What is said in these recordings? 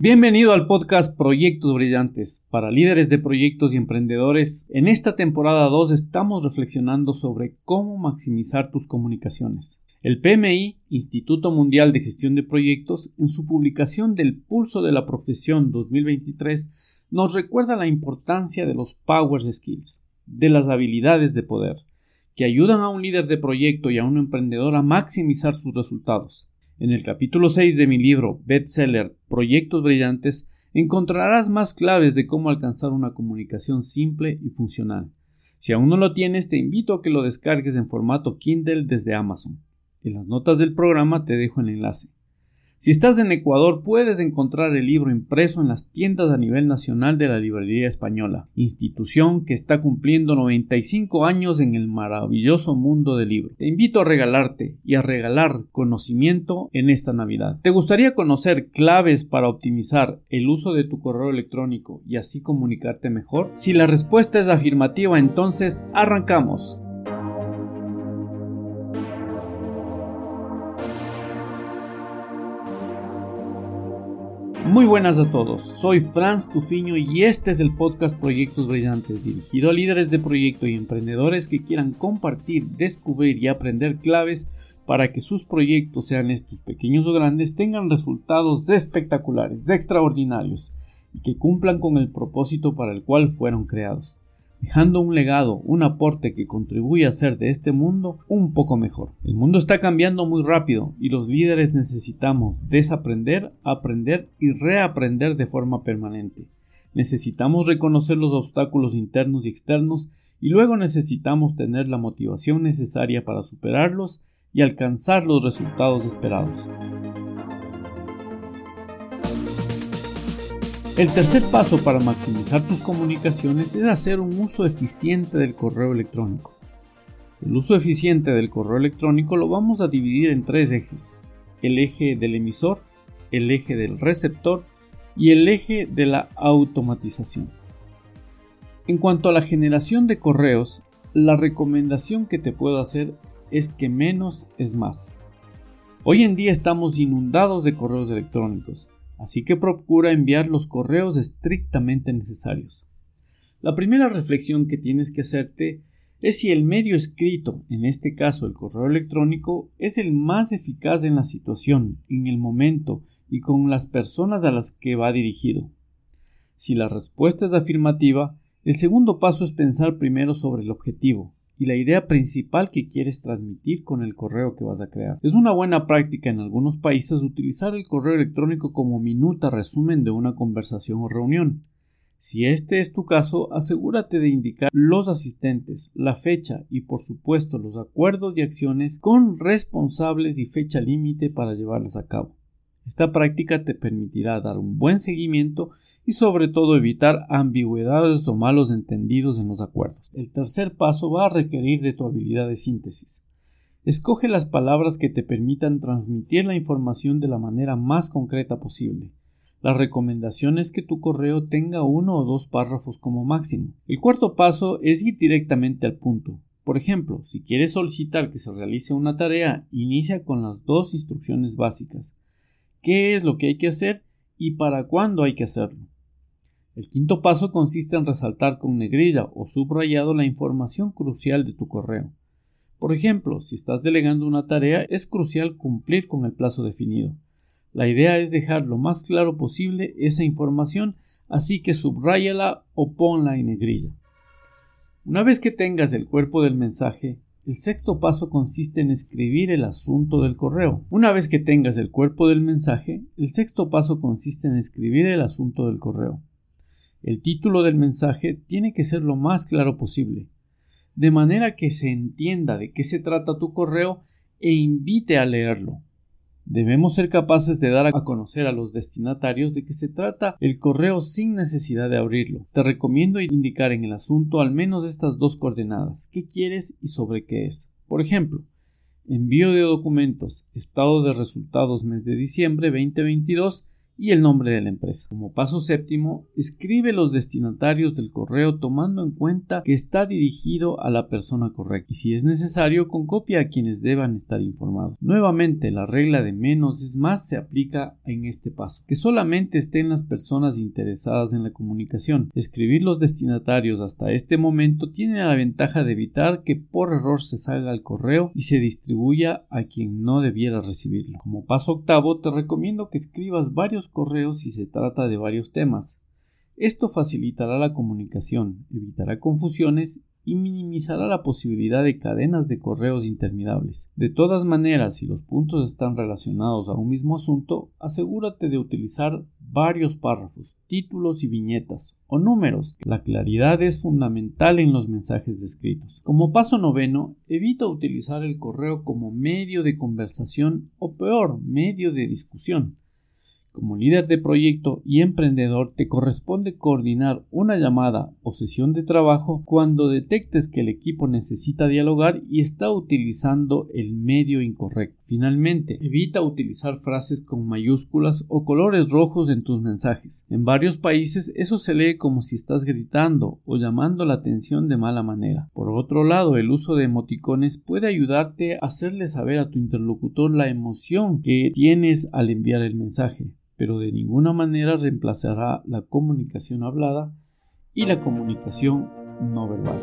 Bienvenido al podcast Proyectos Brillantes para líderes de proyectos y emprendedores. En esta temporada 2 estamos reflexionando sobre cómo maximizar tus comunicaciones. El PMI, Instituto Mundial de Gestión de Proyectos, en su publicación del Pulso de la Profesión 2023, nos recuerda la importancia de los Power Skills, de las habilidades de poder, que ayudan a un líder de proyecto y a un emprendedor a maximizar sus resultados. En el capítulo 6 de mi libro bestseller Proyectos Brillantes encontrarás más claves de cómo alcanzar una comunicación simple y funcional. Si aún no lo tienes, te invito a que lo descargues en formato Kindle desde Amazon. En las notas del programa te dejo el enlace. Si estás en Ecuador puedes encontrar el libro impreso en las tiendas a nivel nacional de la Librería Española, institución que está cumpliendo 95 años en el maravilloso mundo del libro. Te invito a regalarte y a regalar conocimiento en esta Navidad. ¿Te gustaría conocer claves para optimizar el uso de tu correo electrónico y así comunicarte mejor? Si la respuesta es afirmativa, entonces arrancamos. Muy buenas a todos, soy Franz Tufiño y este es el podcast Proyectos Brillantes, dirigido a líderes de proyecto y emprendedores que quieran compartir, descubrir y aprender claves para que sus proyectos, sean estos pequeños o grandes, tengan resultados espectaculares, extraordinarios y que cumplan con el propósito para el cual fueron creados dejando un legado, un aporte que contribuye a hacer de este mundo un poco mejor. El mundo está cambiando muy rápido y los líderes necesitamos desaprender, aprender y reaprender de forma permanente. Necesitamos reconocer los obstáculos internos y externos y luego necesitamos tener la motivación necesaria para superarlos y alcanzar los resultados esperados. El tercer paso para maximizar tus comunicaciones es hacer un uso eficiente del correo electrónico. El uso eficiente del correo electrónico lo vamos a dividir en tres ejes. El eje del emisor, el eje del receptor y el eje de la automatización. En cuanto a la generación de correos, la recomendación que te puedo hacer es que menos es más. Hoy en día estamos inundados de correos electrónicos así que procura enviar los correos estrictamente necesarios. La primera reflexión que tienes que hacerte es si el medio escrito, en este caso el correo electrónico, es el más eficaz en la situación, en el momento y con las personas a las que va dirigido. Si la respuesta es afirmativa, el segundo paso es pensar primero sobre el objetivo, y la idea principal que quieres transmitir con el correo que vas a crear. Es una buena práctica en algunos países utilizar el correo electrónico como minuta resumen de una conversación o reunión. Si este es tu caso, asegúrate de indicar los asistentes, la fecha y por supuesto los acuerdos y acciones con responsables y fecha límite para llevarlas a cabo. Esta práctica te permitirá dar un buen seguimiento y sobre todo evitar ambigüedades o malos entendidos en los acuerdos. El tercer paso va a requerir de tu habilidad de síntesis. Escoge las palabras que te permitan transmitir la información de la manera más concreta posible. La recomendación es que tu correo tenga uno o dos párrafos como máximo. El cuarto paso es ir directamente al punto. Por ejemplo, si quieres solicitar que se realice una tarea, inicia con las dos instrucciones básicas qué es lo que hay que hacer y para cuándo hay que hacerlo. El quinto paso consiste en resaltar con negrilla o subrayado la información crucial de tu correo. Por ejemplo, si estás delegando una tarea, es crucial cumplir con el plazo definido. La idea es dejar lo más claro posible esa información, así que subráyala o ponla en negrilla. Una vez que tengas el cuerpo del mensaje, el sexto paso consiste en escribir el asunto del correo. Una vez que tengas el cuerpo del mensaje, el sexto paso consiste en escribir el asunto del correo. El título del mensaje tiene que ser lo más claro posible, de manera que se entienda de qué se trata tu correo e invite a leerlo. Debemos ser capaces de dar a conocer a los destinatarios de que se trata el correo sin necesidad de abrirlo. Te recomiendo indicar en el asunto al menos estas dos coordenadas, qué quieres y sobre qué es. Por ejemplo, envío de documentos, estado de resultados mes de diciembre 2022 y el nombre de la empresa. Como paso séptimo, escribe los destinatarios del correo tomando en cuenta que está dirigido a la persona correcta y si es necesario con copia a quienes deban estar informados. Nuevamente, la regla de menos es más se aplica en este paso, que solamente estén las personas interesadas en la comunicación. Escribir los destinatarios hasta este momento tiene la ventaja de evitar que por error se salga el correo y se distribuya a quien no debiera recibirlo. Como paso octavo, te recomiendo que escribas varios correos si se trata de varios temas. Esto facilitará la comunicación, evitará confusiones y minimizará la posibilidad de cadenas de correos interminables. De todas maneras, si los puntos están relacionados a un mismo asunto, asegúrate de utilizar varios párrafos, títulos y viñetas o números. La claridad es fundamental en los mensajes escritos. Como paso noveno, evita utilizar el correo como medio de conversación o peor, medio de discusión. Como líder de proyecto y emprendedor te corresponde coordinar una llamada o sesión de trabajo cuando detectes que el equipo necesita dialogar y está utilizando el medio incorrecto. Finalmente, evita utilizar frases con mayúsculas o colores rojos en tus mensajes. En varios países eso se lee como si estás gritando o llamando la atención de mala manera. Por otro lado, el uso de emoticones puede ayudarte a hacerle saber a tu interlocutor la emoción que tienes al enviar el mensaje pero de ninguna manera reemplazará la comunicación hablada y la comunicación no verbal.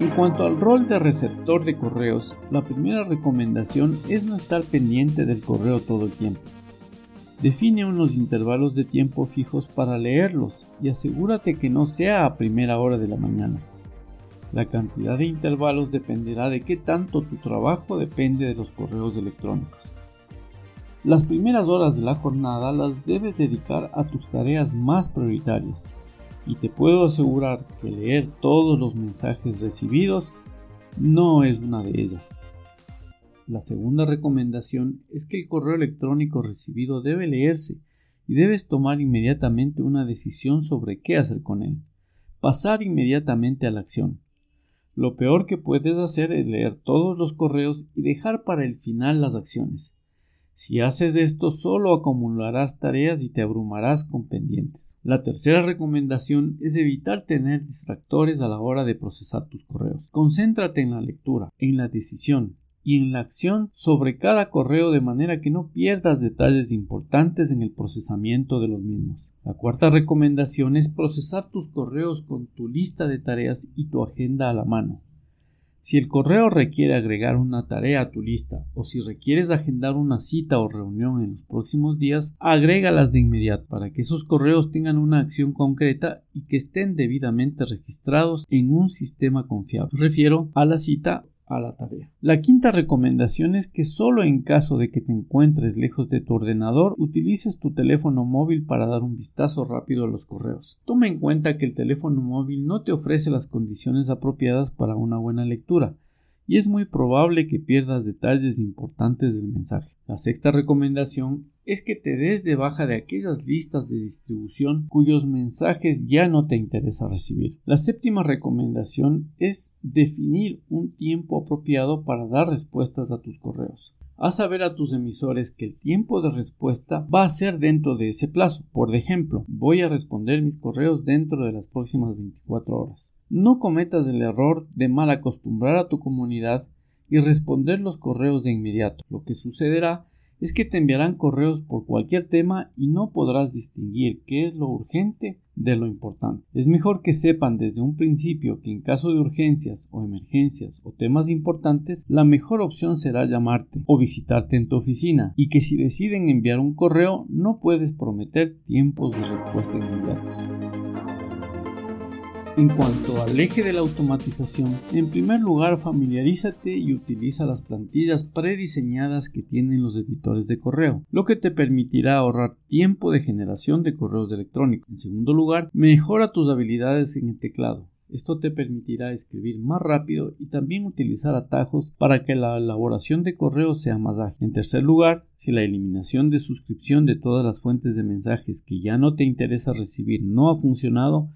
En cuanto al rol de receptor de correos, la primera recomendación es no estar pendiente del correo todo el tiempo. Define unos intervalos de tiempo fijos para leerlos y asegúrate que no sea a primera hora de la mañana. La cantidad de intervalos dependerá de qué tanto tu trabajo depende de los correos electrónicos. Las primeras horas de la jornada las debes dedicar a tus tareas más prioritarias y te puedo asegurar que leer todos los mensajes recibidos no es una de ellas. La segunda recomendación es que el correo electrónico recibido debe leerse y debes tomar inmediatamente una decisión sobre qué hacer con él. Pasar inmediatamente a la acción. Lo peor que puedes hacer es leer todos los correos y dejar para el final las acciones. Si haces esto solo acumularás tareas y te abrumarás con pendientes. La tercera recomendación es evitar tener distractores a la hora de procesar tus correos. Concéntrate en la lectura, en la decisión, y en la acción sobre cada correo de manera que no pierdas detalles importantes en el procesamiento de los mismos. La cuarta recomendación es procesar tus correos con tu lista de tareas y tu agenda a la mano. Si el correo requiere agregar una tarea a tu lista o si requieres agendar una cita o reunión en los próximos días, agrégalas de inmediato para que esos correos tengan una acción concreta y que estén debidamente registrados en un sistema confiable. refiero a la cita a la tarea. La quinta recomendación es que solo en caso de que te encuentres lejos de tu ordenador utilices tu teléfono móvil para dar un vistazo rápido a los correos. Toma en cuenta que el teléfono móvil no te ofrece las condiciones apropiadas para una buena lectura y es muy probable que pierdas detalles importantes del mensaje. La sexta recomendación es que te des de baja de aquellas listas de distribución cuyos mensajes ya no te interesa recibir. La séptima recomendación es definir un tiempo apropiado para dar respuestas a tus correos. Haz saber a tus emisores que el tiempo de respuesta va a ser dentro de ese plazo. Por ejemplo, voy a responder mis correos dentro de las próximas 24 horas. No cometas el error de mal acostumbrar a tu comunidad y responder los correos de inmediato. Lo que sucederá es que te enviarán correos por cualquier tema y no podrás distinguir qué es lo urgente de lo importante. Es mejor que sepan desde un principio que en caso de urgencias o emergencias o temas importantes, la mejor opción será llamarte o visitarte en tu oficina y que si deciden enviar un correo no puedes prometer tiempos de respuesta inmediatos. En cuanto al eje de la automatización, en primer lugar familiarízate y utiliza las plantillas prediseñadas que tienen los editores de correo, lo que te permitirá ahorrar tiempo de generación de correos electrónicos. En segundo lugar, mejora tus habilidades en el teclado. Esto te permitirá escribir más rápido y también utilizar atajos para que la elaboración de correos sea más ágil. En tercer lugar, si la eliminación de suscripción de todas las fuentes de mensajes que ya no te interesa recibir no ha funcionado,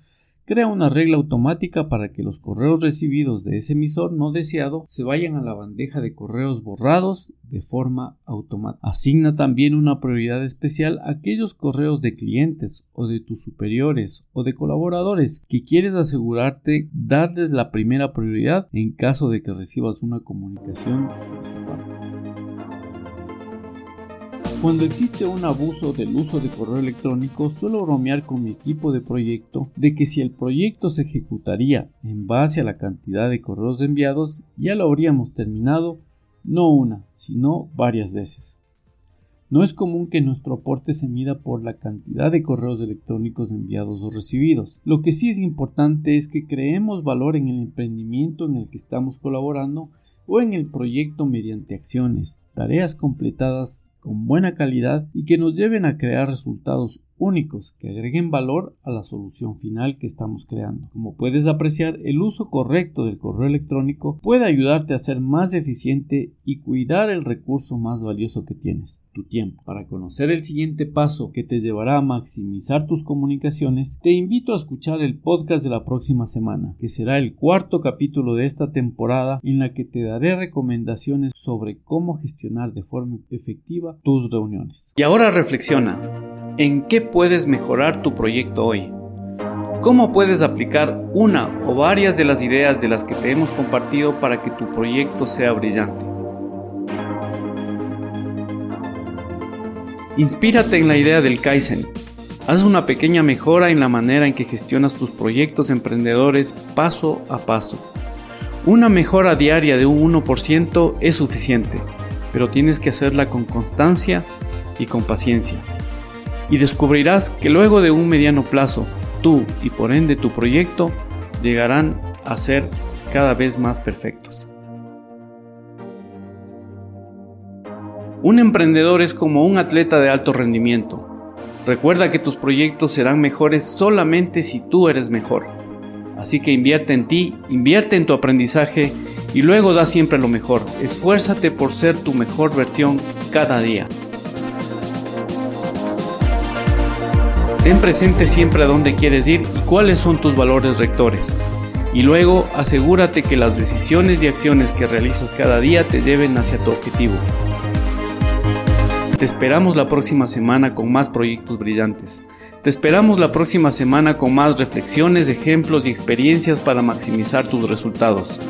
crea una regla automática para que los correos recibidos de ese emisor no deseado se vayan a la bandeja de correos borrados de forma automática. Asigna también una prioridad especial a aquellos correos de clientes o de tus superiores o de colaboradores que quieres asegurarte darles la primera prioridad en caso de que recibas una comunicación de su parte. Cuando existe un abuso del uso de correo electrónico, suelo bromear con mi equipo de proyecto de que si el proyecto se ejecutaría en base a la cantidad de correos enviados, ya lo habríamos terminado no una, sino varias veces. No es común que nuestro aporte se mida por la cantidad de correos electrónicos enviados o recibidos. Lo que sí es importante es que creemos valor en el emprendimiento en el que estamos colaborando o en el proyecto mediante acciones, tareas completadas con buena calidad y que nos lleven a crear resultados únicos que agreguen valor a la solución final que estamos creando. Como puedes apreciar, el uso correcto del correo electrónico puede ayudarte a ser más eficiente y cuidar el recurso más valioso que tienes, tu tiempo. Para conocer el siguiente paso que te llevará a maximizar tus comunicaciones, te invito a escuchar el podcast de la próxima semana, que será el cuarto capítulo de esta temporada en la que te daré recomendaciones sobre cómo gestionar de forma efectiva tus reuniones. Y ahora reflexiona, ¿en qué puedes mejorar tu proyecto hoy? ¿Cómo puedes aplicar una o varias de las ideas de las que te hemos compartido para que tu proyecto sea brillante? Inspírate en la idea del Kaizen. Haz una pequeña mejora en la manera en que gestionas tus proyectos emprendedores paso a paso. Una mejora diaria de un 1% es suficiente, pero tienes que hacerla con constancia y con paciencia y descubrirás que luego de un mediano plazo, tú y por ende tu proyecto llegarán a ser cada vez más perfectos. Un emprendedor es como un atleta de alto rendimiento. Recuerda que tus proyectos serán mejores solamente si tú eres mejor. Así que invierte en ti, invierte en tu aprendizaje y luego da siempre lo mejor. Esfuérzate por ser tu mejor versión cada día. Ten presente siempre a dónde quieres ir y cuáles son tus valores rectores. Y luego asegúrate que las decisiones y acciones que realizas cada día te lleven hacia tu objetivo. Te esperamos la próxima semana con más proyectos brillantes. Te esperamos la próxima semana con más reflexiones, ejemplos y experiencias para maximizar tus resultados.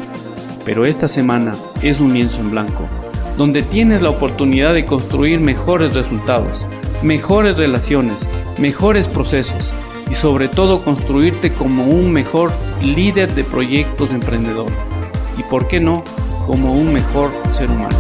Pero esta semana es un lienzo en blanco, donde tienes la oportunidad de construir mejores resultados, mejores relaciones, mejores procesos y sobre todo construirte como un mejor líder de proyectos emprendedor y por qué no como un mejor ser humano.